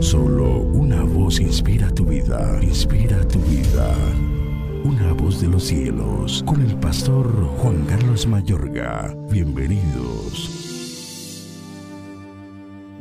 Solo una voz inspira tu vida, inspira tu vida. Una voz de los cielos, con el pastor Juan Carlos Mayorga. Bienvenidos.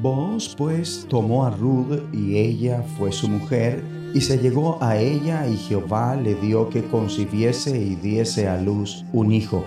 Vos pues tomó a Ruth y ella fue su mujer y se llegó a ella y Jehová le dio que concibiese y diese a luz un hijo.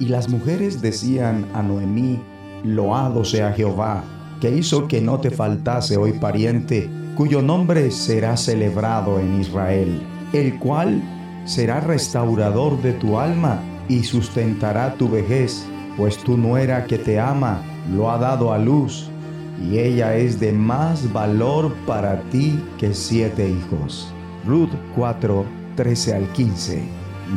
Y las mujeres decían a Noemí, Loado sea Jehová, que hizo que no te faltase hoy pariente, cuyo nombre será celebrado en Israel, el cual será restaurador de tu alma y sustentará tu vejez, pues tu nuera que te ama lo ha dado a luz, y ella es de más valor para ti que siete hijos. Ruth 4, 13 al 15.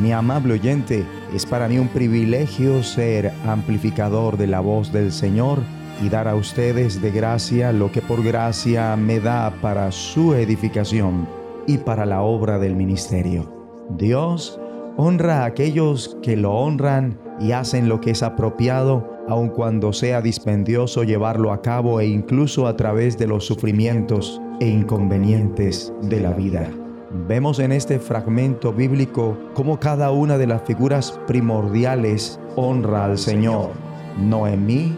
Mi amable oyente, es para mí un privilegio ser amplificador de la voz del Señor y dar a ustedes de gracia lo que por gracia me da para su edificación y para la obra del ministerio. Dios honra a aquellos que lo honran y hacen lo que es apropiado, aun cuando sea dispendioso llevarlo a cabo e incluso a través de los sufrimientos e inconvenientes de la vida. Vemos en este fragmento bíblico cómo cada una de las figuras primordiales honra al Señor. Noemí,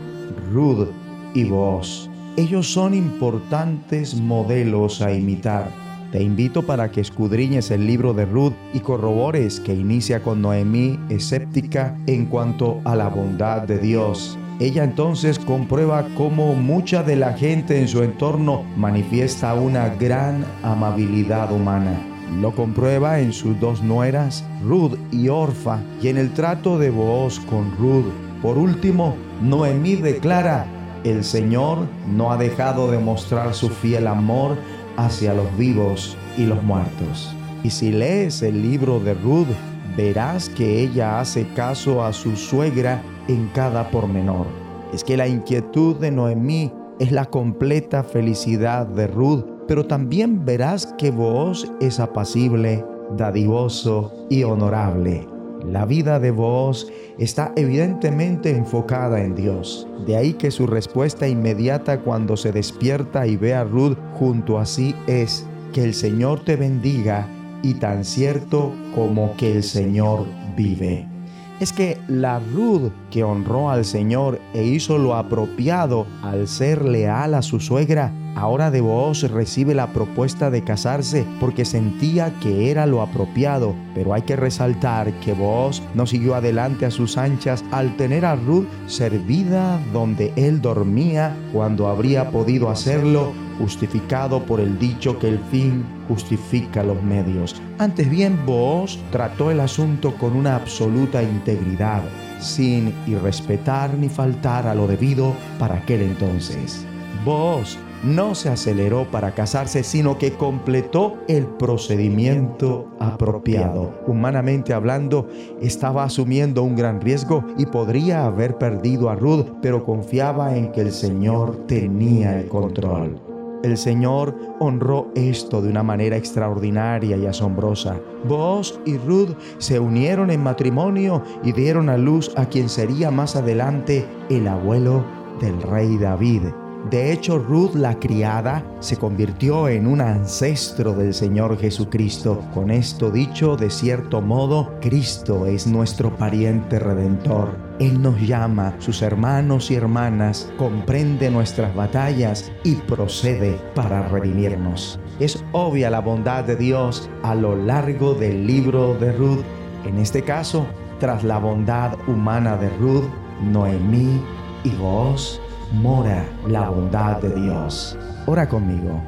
Ruth y vos. Ellos son importantes modelos a imitar. Te invito para que escudriñes el libro de Ruth y corrobores que inicia con Noemí escéptica en cuanto a la bondad de Dios. Ella entonces comprueba cómo mucha de la gente en su entorno manifiesta una gran amabilidad humana. Lo comprueba en sus dos nueras, Ruth y Orfa, y en el trato de Booz con Ruth. Por último, Noemí declara, el Señor no ha dejado de mostrar su fiel amor hacia los vivos y los muertos. Y si lees el libro de Ruth, verás que ella hace caso a su suegra en cada pormenor. Es que la inquietud de Noemí es la completa felicidad de Ruth, pero también verás que vos es apacible, dadivoso y honorable. La vida de vos está evidentemente enfocada en Dios. De ahí que su respuesta inmediata cuando se despierta y ve a Ruth junto a sí es que el Señor te bendiga y tan cierto como que el Señor vive es que la Ruth que honró al Señor e hizo lo apropiado al ser leal a su suegra, ahora de vos recibe la propuesta de casarse porque sentía que era lo apropiado, pero hay que resaltar que vos no siguió adelante a sus anchas al tener a Ruth servida donde él dormía cuando habría podido hacerlo justificado por el dicho que el fin justifica los medios. Antes bien, vos trató el asunto con una absoluta integridad, sin irrespetar ni faltar a lo debido para aquel entonces. Vos no se aceleró para casarse, sino que completó el procedimiento apropiado. Humanamente hablando, estaba asumiendo un gran riesgo y podría haber perdido a Ruth, pero confiaba en que el Señor tenía el control. El Señor honró esto de una manera extraordinaria y asombrosa. Vos y Ruth se unieron en matrimonio y dieron a luz a quien sería más adelante el abuelo del rey David. De hecho, Ruth la criada se convirtió en un ancestro del Señor Jesucristo. Con esto dicho, de cierto modo, Cristo es nuestro pariente redentor. Él nos llama, sus hermanos y hermanas, comprende nuestras batallas y procede para redimirnos. Es obvia la bondad de Dios a lo largo del libro de Ruth. En este caso, tras la bondad humana de Ruth, Noemí y vos mora la bondad de Dios. Ora conmigo.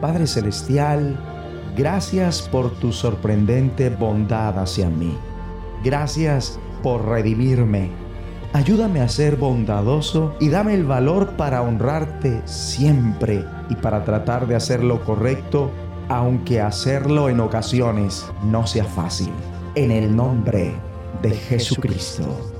Padre Celestial, gracias por tu sorprendente bondad hacia mí. Gracias por redimirme. Ayúdame a ser bondadoso y dame el valor para honrarte siempre y para tratar de hacer lo correcto, aunque hacerlo en ocasiones no sea fácil. En el nombre de Jesucristo